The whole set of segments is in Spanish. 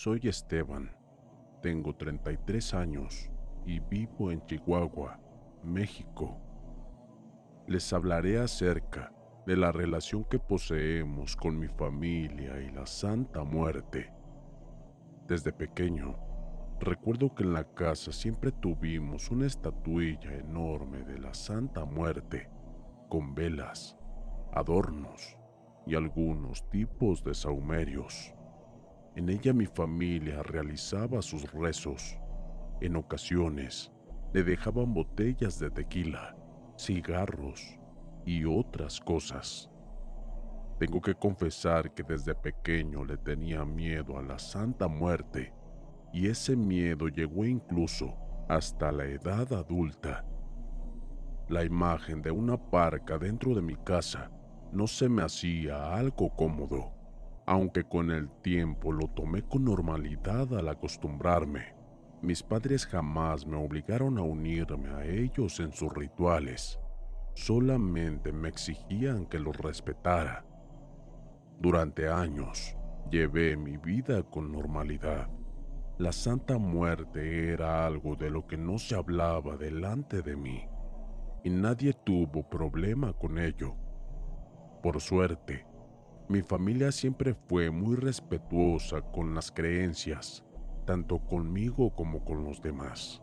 Soy Esteban. Tengo 33 años y vivo en Chihuahua, México. Les hablaré acerca de la relación que poseemos con mi familia y la Santa Muerte. Desde pequeño, recuerdo que en la casa siempre tuvimos una estatuilla enorme de la Santa Muerte, con velas, adornos y algunos tipos de saumerios. En ella mi familia realizaba sus rezos. En ocasiones le dejaban botellas de tequila, cigarros y otras cosas. Tengo que confesar que desde pequeño le tenía miedo a la Santa Muerte y ese miedo llegó incluso hasta la edad adulta. La imagen de una parca dentro de mi casa no se me hacía algo cómodo, aunque con el tiempo lo tomé con normalidad al acostumbrarme. Mis padres jamás me obligaron a unirme a ellos en sus rituales, solamente me exigían que los respetara. Durante años llevé mi vida con normalidad. La Santa Muerte era algo de lo que no se hablaba delante de mí, y nadie tuvo problema con ello. Por suerte, mi familia siempre fue muy respetuosa con las creencias, tanto conmigo como con los demás.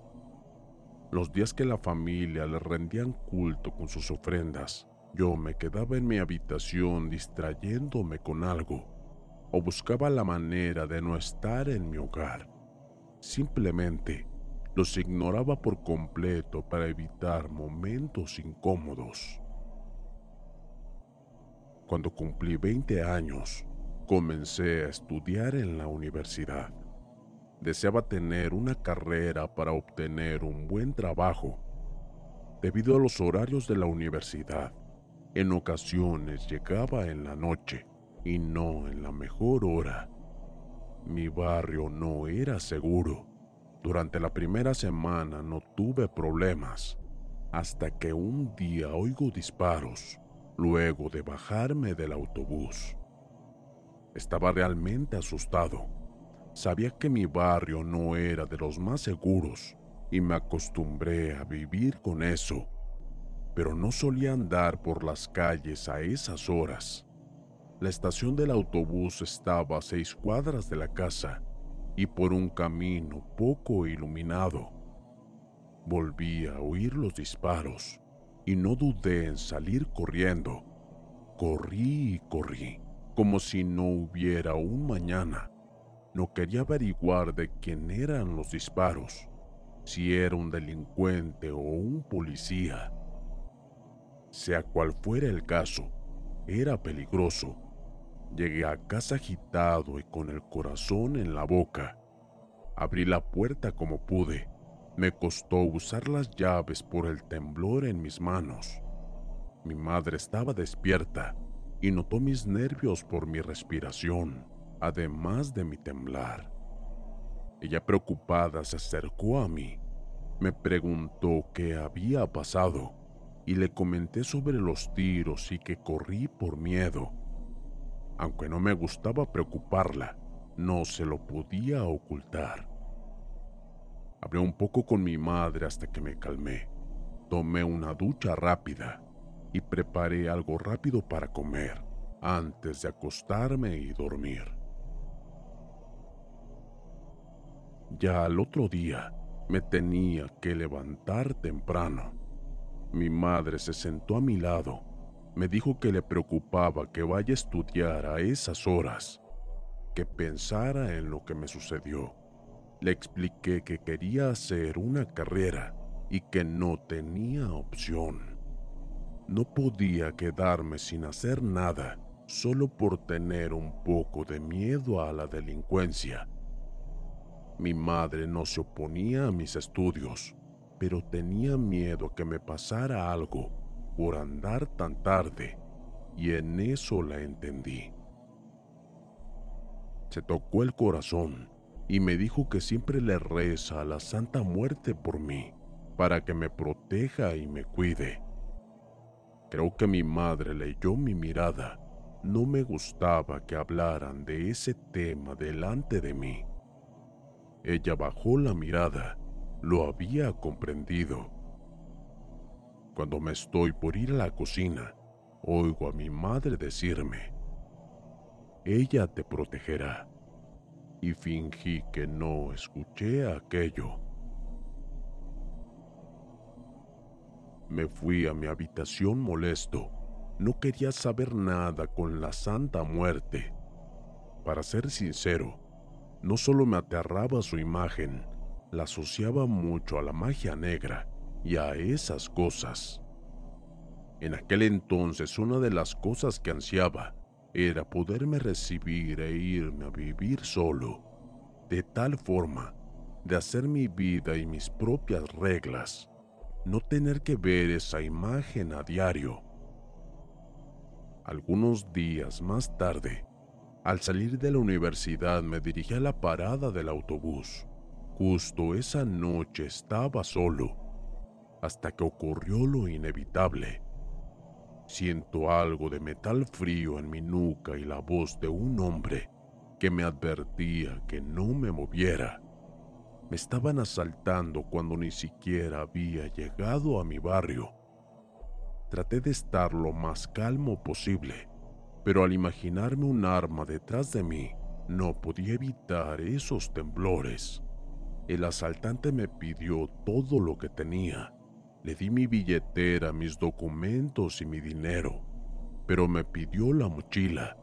Los días que la familia le rendían culto con sus ofrendas, yo me quedaba en mi habitación distrayéndome con algo, o buscaba la manera de no estar en mi hogar. Simplemente los ignoraba por completo para evitar momentos incómodos. Cuando cumplí 20 años, comencé a estudiar en la universidad. Deseaba tener una carrera para obtener un buen trabajo. Debido a los horarios de la universidad, en ocasiones llegaba en la noche y no en la mejor hora. Mi barrio no era seguro. Durante la primera semana no tuve problemas, hasta que un día oigo disparos luego de bajarme del autobús. Estaba realmente asustado. Sabía que mi barrio no era de los más seguros y me acostumbré a vivir con eso, pero no solía andar por las calles a esas horas. La estación del autobús estaba a seis cuadras de la casa y por un camino poco iluminado. Volví a oír los disparos y no dudé en salir corriendo. Corrí y corrí, como si no hubiera un mañana. No quería averiguar de quién eran los disparos, si era un delincuente o un policía. Sea cual fuera el caso, era peligroso. Llegué a casa agitado y con el corazón en la boca. Abrí la puerta como pude me costó usar las llaves por el temblor en mis manos. Mi madre estaba despierta y notó mis nervios por mi respiración, además de mi temblar. Ella preocupada se acercó a mí, me preguntó qué había pasado y le comenté sobre los tiros y que corrí por miedo. Aunque no me gustaba preocuparla, no se lo podía ocultar. Hablé un poco con mi madre hasta que me calmé. Tomé una ducha rápida y preparé algo rápido para comer antes de acostarme y dormir. Ya al otro día me tenía que levantar temprano. Mi madre se sentó a mi lado. Me dijo que le preocupaba que vaya a estudiar a esas horas, que pensara en lo que me sucedió. Le expliqué que quería hacer una carrera y que no tenía opción. No podía quedarme sin hacer nada solo por tener un poco de miedo a la delincuencia. Mi madre no se oponía a mis estudios, pero tenía miedo que me pasara algo por andar tan tarde, y en eso la entendí. Se tocó el corazón y me dijo que siempre le reza a la Santa Muerte por mí, para que me proteja y me cuide. Creo que mi madre leyó mi mirada. No me gustaba que hablaran de ese tema delante de mí. Ella bajó la mirada. Lo había comprendido. Cuando me estoy por ir a la cocina, oigo a mi madre decirme, ella te protegerá. Y fingí que no escuché aquello. Me fui a mi habitación molesto. No quería saber nada con la Santa Muerte. Para ser sincero, no solo me aterraba su imagen, la asociaba mucho a la magia negra y a esas cosas. En aquel entonces una de las cosas que ansiaba era poderme recibir e irme a vivir solo, de tal forma de hacer mi vida y mis propias reglas no tener que ver esa imagen a diario. Algunos días más tarde, al salir de la universidad me dirigí a la parada del autobús. Justo esa noche estaba solo, hasta que ocurrió lo inevitable. Siento algo de metal frío en mi nuca y la voz de un hombre que me advertía que no me moviera. Me estaban asaltando cuando ni siquiera había llegado a mi barrio. Traté de estar lo más calmo posible, pero al imaginarme un arma detrás de mí, no podía evitar esos temblores. El asaltante me pidió todo lo que tenía. Le di mi billetera, mis documentos y mi dinero, pero me pidió la mochila.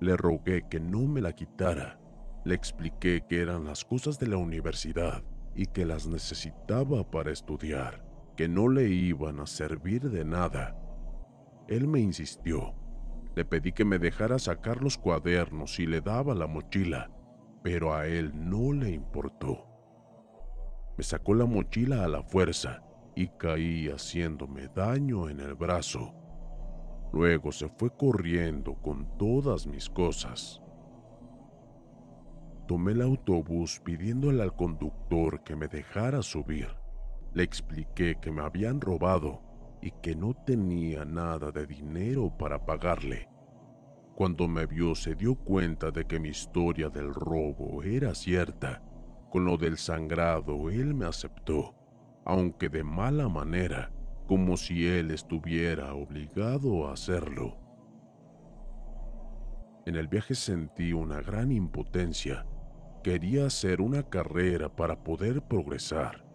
Le rogué que no me la quitara le expliqué que eran las cosas de la universidad y que las necesitaba para estudiar, que no le iban a servir de nada. Él me insistió. Le pedí que me dejara sacar los cuadernos y le daba la mochila, pero a él no le importó. Me sacó la mochila a la fuerza y caí haciéndome daño en el brazo. Luego se fue corriendo con todas mis cosas. Tomé el autobús pidiéndole al conductor que me dejara subir. Le expliqué que me habían robado y que no tenía nada de dinero para pagarle. Cuando me vio se dio cuenta de que mi historia del robo era cierta. Con lo del sangrado él me aceptó, aunque de mala manera, como si él estuviera obligado a hacerlo. En el viaje sentí una gran impotencia Quería hacer una carrera para poder progresar,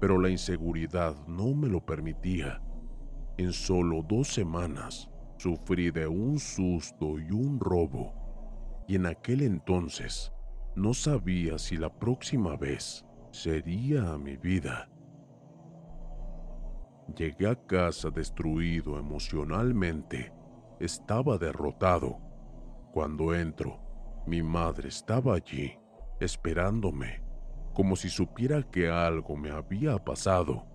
pero la inseguridad no me lo permitía. En solo dos semanas sufrí de un susto y un robo, y en aquel entonces no sabía si la próxima vez sería mi vida. Llegué a casa destruido emocionalmente. Estaba derrotado. Cuando entro, mi madre estaba allí esperándome, como si supiera que algo me había pasado.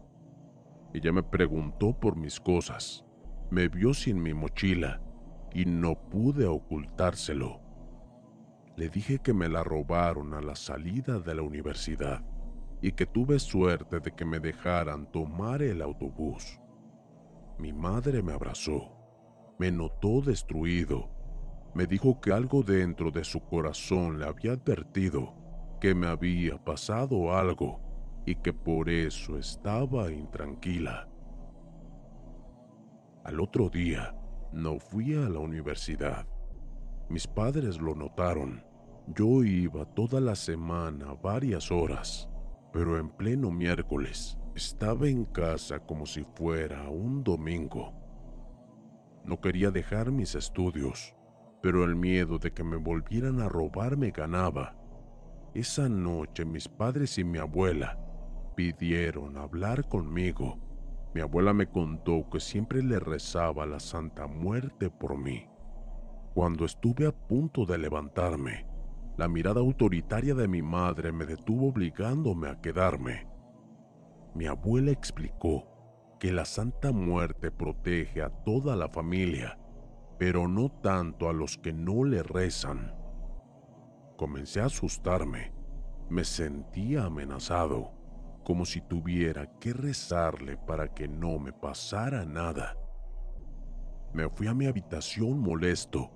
Ella me preguntó por mis cosas, me vio sin mi mochila y no pude ocultárselo. Le dije que me la robaron a la salida de la universidad y que tuve suerte de que me dejaran tomar el autobús. Mi madre me abrazó, me notó destruido, me dijo que algo dentro de su corazón le había advertido que me había pasado algo y que por eso estaba intranquila. Al otro día, no fui a la universidad. Mis padres lo notaron. Yo iba toda la semana varias horas, pero en pleno miércoles estaba en casa como si fuera un domingo. No quería dejar mis estudios, pero el miedo de que me volvieran a robar me ganaba. Esa noche mis padres y mi abuela pidieron hablar conmigo mi abuela me contó que siempre le rezaba la Santa Muerte por mí. Cuando estuve a punto de levantarme, la mirada autoritaria de mi madre me detuvo obligándome a quedarme. Mi abuela explicó que la Santa Muerte protege a toda la familia, pero no tanto a los que no le rezan. Comencé a asustarme, me sentía amenazado como si tuviera que rezarle para que no me pasara nada. Me fui a mi habitación molesto.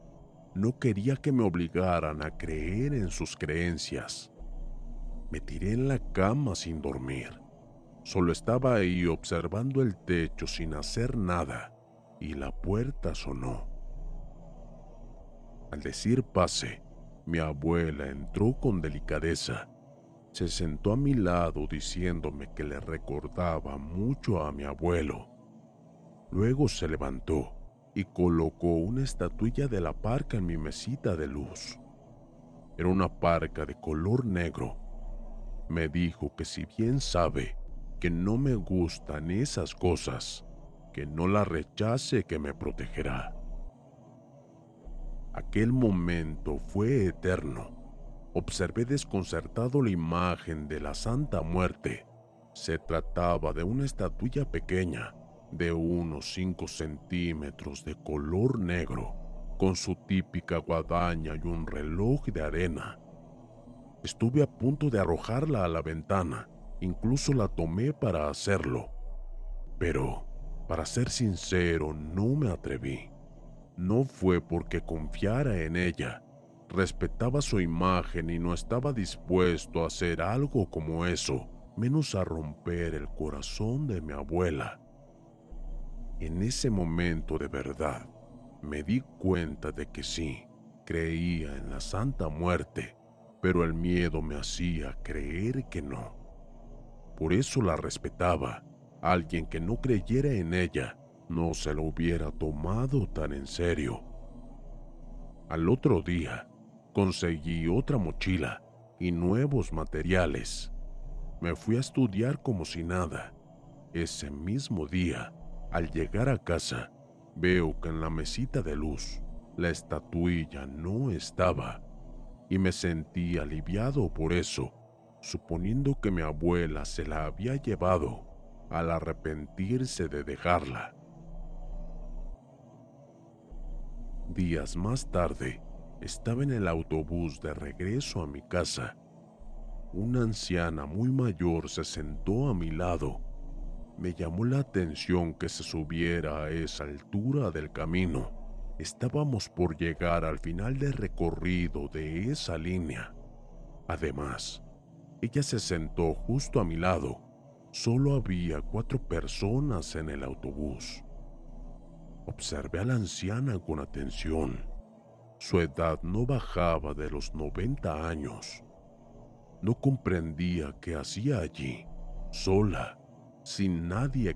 No quería que me obligaran a creer en sus creencias. Me tiré en la cama sin dormir. Solo estaba ahí observando el techo sin hacer nada y la puerta sonó. Al decir pase, mi abuela entró con delicadeza se sentó a mi lado diciéndome que le recordaba mucho a mi abuelo. Luego se levantó y colocó una estatuilla de la parca en mi mesita de luz. Era una parca de color negro. Me dijo que si bien sabe que no me gustan esas cosas, que no la rechace que me protegerá. Aquel momento fue eterno observé desconcertado la imagen de la Santa Muerte. Se trataba de una estatuilla pequeña, de unos 5 centímetros de color negro, con su típica guadaña y un reloj de arena. Estuve a punto de arrojarla a la ventana, incluso la tomé para hacerlo. Pero, para ser sincero, no me atreví. No fue porque confiara en ella, respetaba su imagen y no estaba dispuesto a hacer algo como eso, menos a romper el corazón de mi abuela. En ese momento de verdad, me di cuenta de que sí, creía en la Santa Muerte, pero el miedo me hacía creer que no. Por eso la respetaba. Alguien que no creyera en ella no se lo hubiera tomado tan en serio. Al otro día, Conseguí otra mochila y nuevos materiales. Me fui a estudiar como si nada. Ese mismo día, al llegar a casa, veo que en la mesita de luz la estatuilla no estaba y me sentí aliviado por eso, suponiendo que mi abuela se la había llevado al arrepentirse de dejarla. Días más tarde, estaba en el autobús de regreso a mi casa. Una anciana muy mayor se sentó a mi lado. Me llamó la atención que se subiera a esa altura del camino. Estábamos por llegar al final del recorrido de esa línea. Además, ella se sentó justo a mi lado. Solo había cuatro personas en el autobús. Observé a la anciana con atención su edad no bajaba de los 90 años. No comprendía qué hacía allí, sola, sin nadie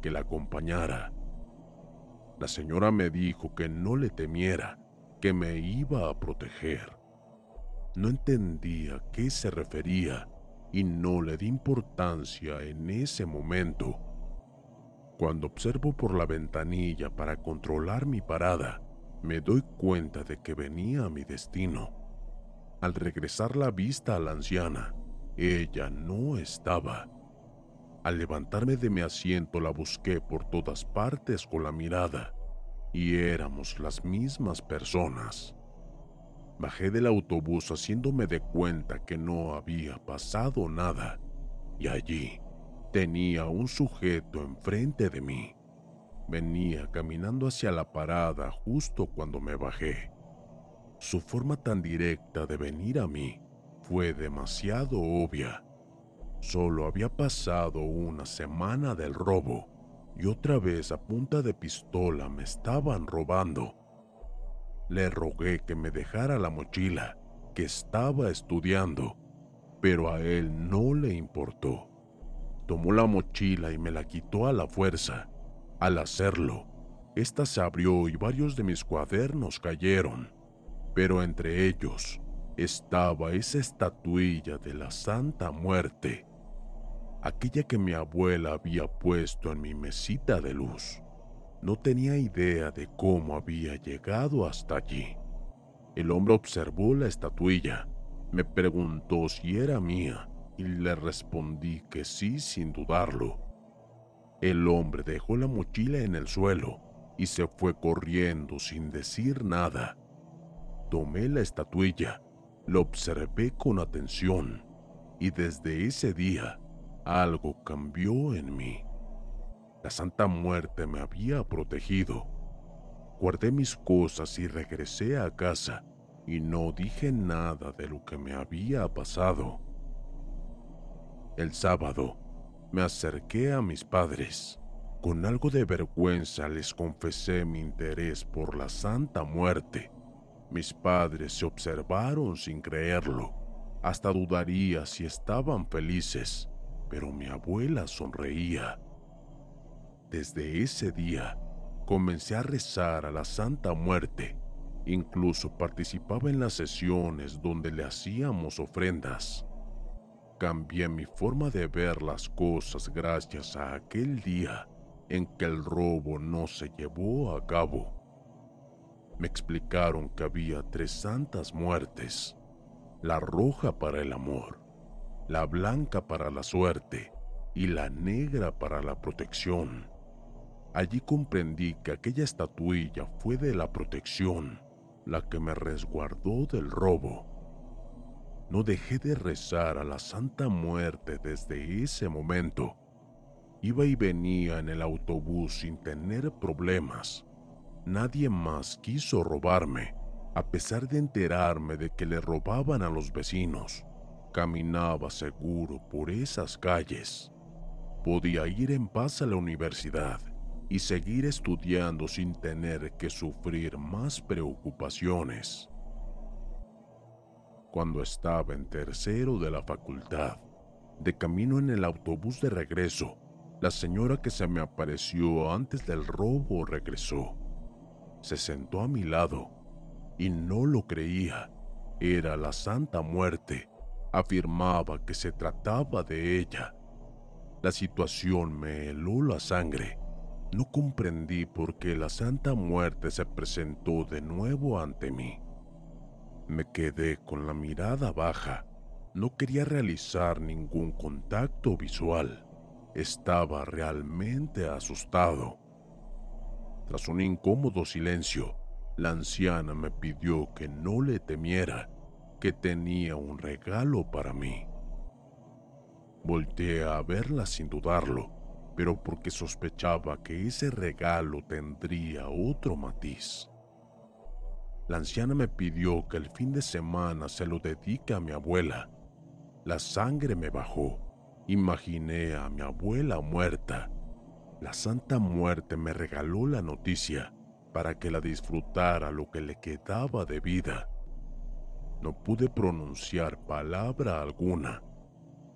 Que la acompañara. La señora me dijo que no le temiera, que me iba a proteger. No entendía a qué se refería y no le di importancia en ese momento. Cuando observo por la ventanilla para controlar mi parada, me doy cuenta de que venía a mi destino. Al regresar la vista a la anciana, ella no estaba. Al levantarme de mi asiento la busqué por todas partes con la mirada y éramos las mismas personas. Bajé del autobús haciéndome de cuenta que no había pasado nada y allí tenía un sujeto enfrente de mí. Venía caminando hacia la parada justo cuando me bajé. Su forma tan directa de venir a mí fue demasiado obvia. Solo había pasado una semana del robo y otra vez a punta de pistola me estaban robando. Le rogué que me dejara la mochila, que estaba estudiando, pero a él no le importó. Tomó la mochila y me la quitó a la fuerza. Al hacerlo, ésta se abrió y varios de mis cuadernos cayeron, pero entre ellos estaba esa estatuilla de la Santa Muerte, aquella que mi abuela había puesto en mi mesita de luz. No tenía idea de cómo había llegado hasta allí. El hombre observó la estatuilla, me preguntó si era mía y le respondí que sí sin dudarlo. El hombre dejó la mochila en el suelo y se fue corriendo sin decir nada. Tomé la estatuilla, lo observé con atención y desde ese día algo cambió en mí. La Santa Muerte me había protegido. Guardé mis cosas y regresé a casa y no dije nada de lo que me había pasado. El sábado me acerqué a mis padres. Con algo de vergüenza les confesé mi interés por la Santa Muerte. Mis padres se observaron sin creerlo. Hasta dudaría si estaban felices, pero mi abuela sonreía. Desde ese día comencé a rezar a la Santa Muerte. Incluso participaba en las sesiones donde le hacíamos ofrendas. Cambié mi forma de ver las cosas gracias a aquel día en que el robo no se llevó a cabo. Me explicaron que había tres santas muertes, la roja para el amor, la blanca para la suerte y la negra para la protección. Allí comprendí que aquella estatuilla fue de la protección, la que me resguardó del robo. No dejé de rezar a la Santa Muerte desde ese momento. Iba y venía en el autobús sin tener problemas. Nadie más quiso robarme, a pesar de enterarme de que le robaban a los vecinos. Caminaba seguro por esas calles. Podía ir en paz a la universidad y seguir estudiando sin tener que sufrir más preocupaciones. Cuando estaba en tercero de la facultad, de camino en el autobús de regreso, la señora que se me apareció antes del robo regresó. Se sentó a mi lado y no lo creía. Era la Santa Muerte. Afirmaba que se trataba de ella. La situación me heló la sangre. No comprendí por qué la Santa Muerte se presentó de nuevo ante mí. Me quedé con la mirada baja. No quería realizar ningún contacto visual. Estaba realmente asustado. Tras un incómodo silencio, la anciana me pidió que no le temiera, que tenía un regalo para mí. Volteé a verla sin dudarlo, pero porque sospechaba que ese regalo tendría otro matiz. La anciana me pidió que el fin de semana se lo dedique a mi abuela. La sangre me bajó. Imaginé a mi abuela muerta. La Santa Muerte me regaló la noticia para que la disfrutara lo que le quedaba de vida. No pude pronunciar palabra alguna.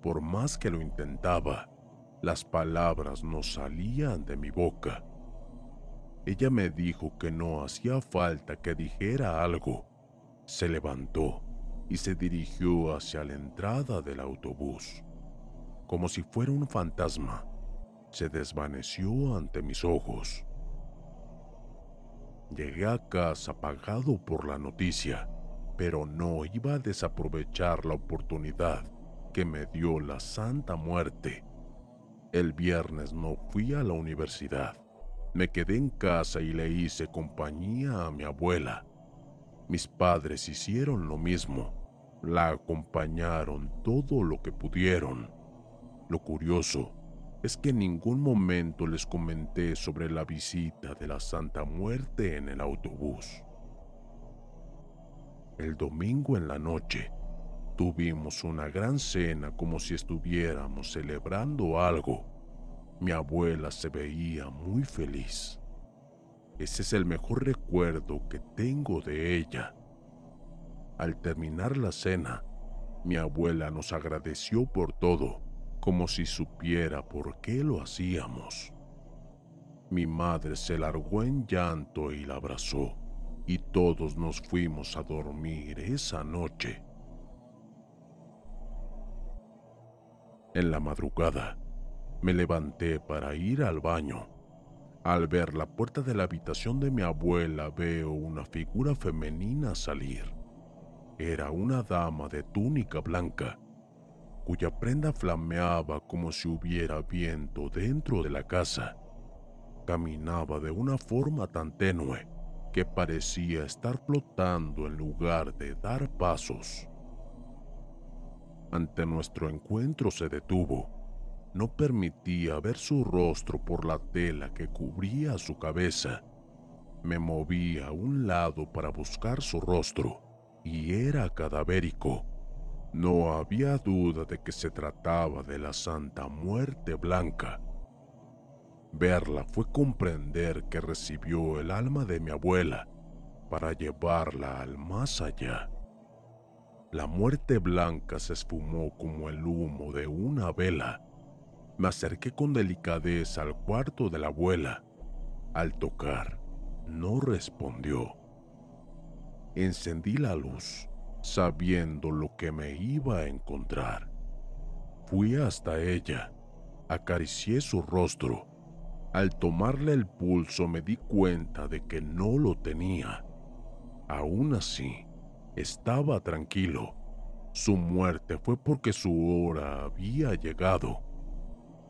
Por más que lo intentaba, las palabras no salían de mi boca. Ella me dijo que no hacía falta que dijera algo. Se levantó y se dirigió hacia la entrada del autobús. Como si fuera un fantasma, se desvaneció ante mis ojos. Llegué a casa apagado por la noticia, pero no iba a desaprovechar la oportunidad que me dio la Santa Muerte. El viernes no fui a la universidad. Me quedé en casa y le hice compañía a mi abuela. Mis padres hicieron lo mismo. La acompañaron todo lo que pudieron. Lo curioso es que en ningún momento les comenté sobre la visita de la Santa Muerte en el autobús. El domingo en la noche tuvimos una gran cena como si estuviéramos celebrando algo. Mi abuela se veía muy feliz. Ese es el mejor recuerdo que tengo de ella. Al terminar la cena, mi abuela nos agradeció por todo como si supiera por qué lo hacíamos. Mi madre se largó en llanto y la abrazó, y todos nos fuimos a dormir esa noche. En la madrugada, me levanté para ir al baño. Al ver la puerta de la habitación de mi abuela veo una figura femenina salir. Era una dama de túnica blanca cuya prenda flameaba como si hubiera viento dentro de la casa. Caminaba de una forma tan tenue que parecía estar flotando en lugar de dar pasos. Ante nuestro encuentro se detuvo. No permitía ver su rostro por la tela que cubría su cabeza. Me moví a un lado para buscar su rostro y era cadavérico no había duda de que se trataba de la Santa Muerte Blanca. Verla fue comprender que recibió el alma de mi abuela para llevarla al más allá. La muerte blanca se esfumó como el humo de una vela. Me acerqué con delicadeza al cuarto de la abuela. Al tocar, no respondió. Encendí la luz sabiendo lo que me iba a encontrar. Fui hasta ella, acaricié su rostro. Al tomarle el pulso me di cuenta de que no lo tenía. Aún así, estaba tranquilo. Su muerte fue porque su hora había llegado.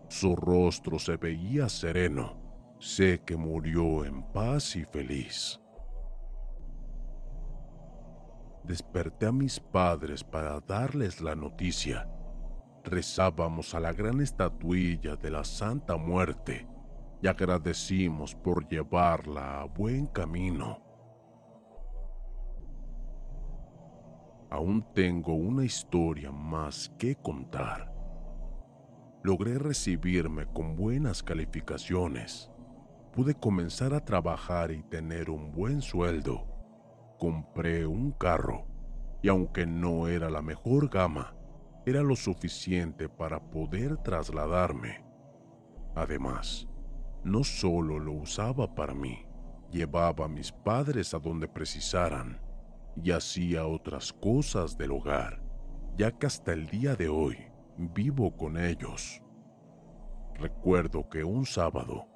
Su rostro se veía sereno. Sé que murió en paz y feliz. Desperté a mis padres para darles la noticia. Rezábamos a la gran estatuilla de la Santa Muerte y agradecimos por llevarla a buen camino. Aún tengo una historia más que contar. Logré recibirme con buenas calificaciones. Pude comenzar a trabajar y tener un buen sueldo compré un carro y aunque no era la mejor gama, era lo suficiente para poder trasladarme. Además, no solo lo usaba para mí, llevaba a mis padres a donde precisaran y hacía otras cosas del hogar, ya que hasta el día de hoy vivo con ellos. Recuerdo que un sábado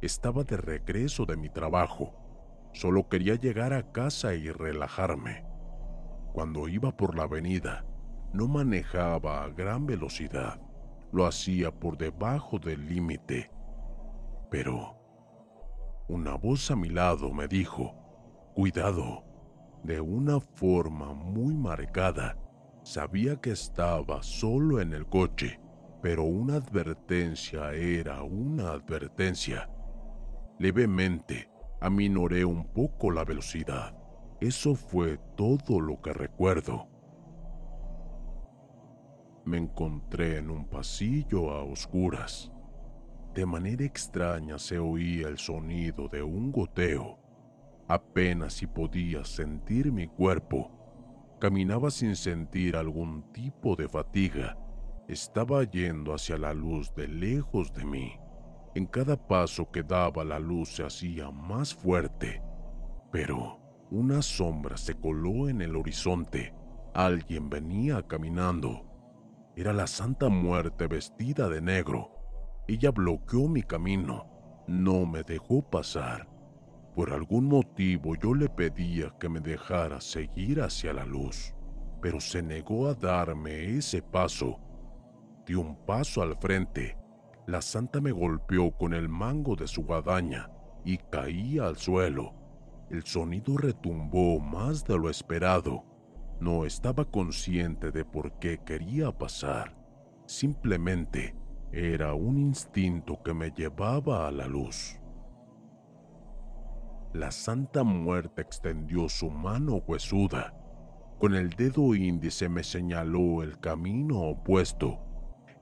estaba de regreso de mi trabajo Solo quería llegar a casa y relajarme. Cuando iba por la avenida, no manejaba a gran velocidad, lo hacía por debajo del límite. Pero una voz a mi lado me dijo, cuidado, de una forma muy marcada. Sabía que estaba solo en el coche pero una advertencia era una advertencia. Levemente aminoré un poco la velocidad. Eso fue todo lo que recuerdo. Me encontré en un pasillo a oscuras. De manera extraña se oía el sonido de un goteo. Apenas si podía sentir mi cuerpo. Caminaba sin sentir algún tipo de fatiga. Estaba yendo hacia la luz de lejos de mí. En cada paso que daba la luz se hacía más fuerte, pero una sombra se coló en el horizonte. Alguien venía caminando. Era la Santa Muerte vestida de negro. Ella bloqueó mi camino. No me dejó pasar. Por algún motivo yo le pedía que me dejara seguir hacia la luz, pero se negó a darme ese paso. Di un paso al frente la santa me golpeó con el mango de su guadaña y caí al suelo. El sonido retumbó más de lo esperado. No estaba consciente de por qué quería pasar. Simplemente era un instinto que me llevaba a la luz. La Santa Muerte extendió su mano huesuda. Con el dedo índice me señaló el camino opuesto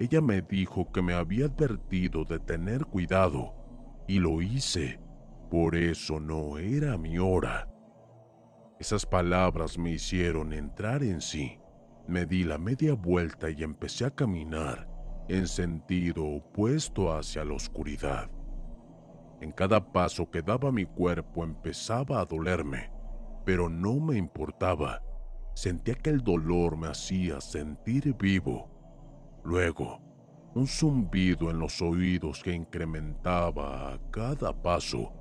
ella me dijo que me había advertido de tener cuidado y lo hice. Por eso no era mi hora. Esas palabras me hicieron entrar en sí. Me di la media vuelta y empecé a caminar en sentido opuesto hacia la oscuridad. En cada paso que daba mi cuerpo empezaba a dolerme, pero no me importaba. Sentía que el dolor me hacía sentir vivo Luego, un zumbido en los oídos que incrementaba a cada paso.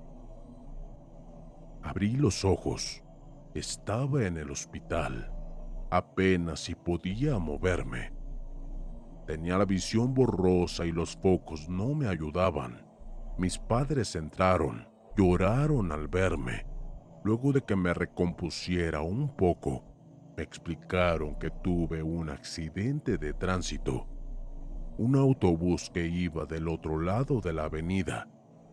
Abrí los ojos. Estaba en el hospital. Apenas si podía moverme. Tenía la visión borrosa y los focos no me ayudaban. Mis padres entraron, lloraron al verme. Luego de que me recompusiera un poco, me explicaron que tuve un accidente de tránsito. Un autobús que iba del otro lado de la avenida,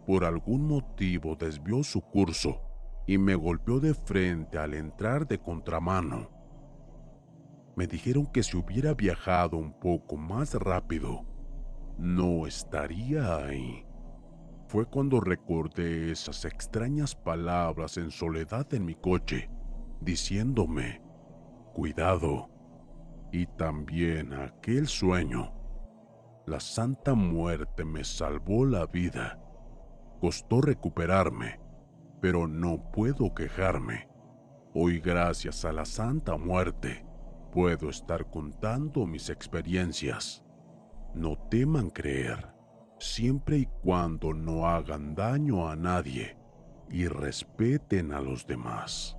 por algún motivo desvió su curso y me golpeó de frente al entrar de contramano. Me dijeron que si hubiera viajado un poco más rápido, no estaría ahí. Fue cuando recordé esas extrañas palabras en soledad en mi coche, diciéndome, cuidado y también aquel sueño. La Santa Muerte me salvó la vida. Costó recuperarme, pero no puedo quejarme. Hoy gracias a la Santa Muerte puedo estar contando mis experiencias. No teman creer, siempre y cuando no hagan daño a nadie y respeten a los demás.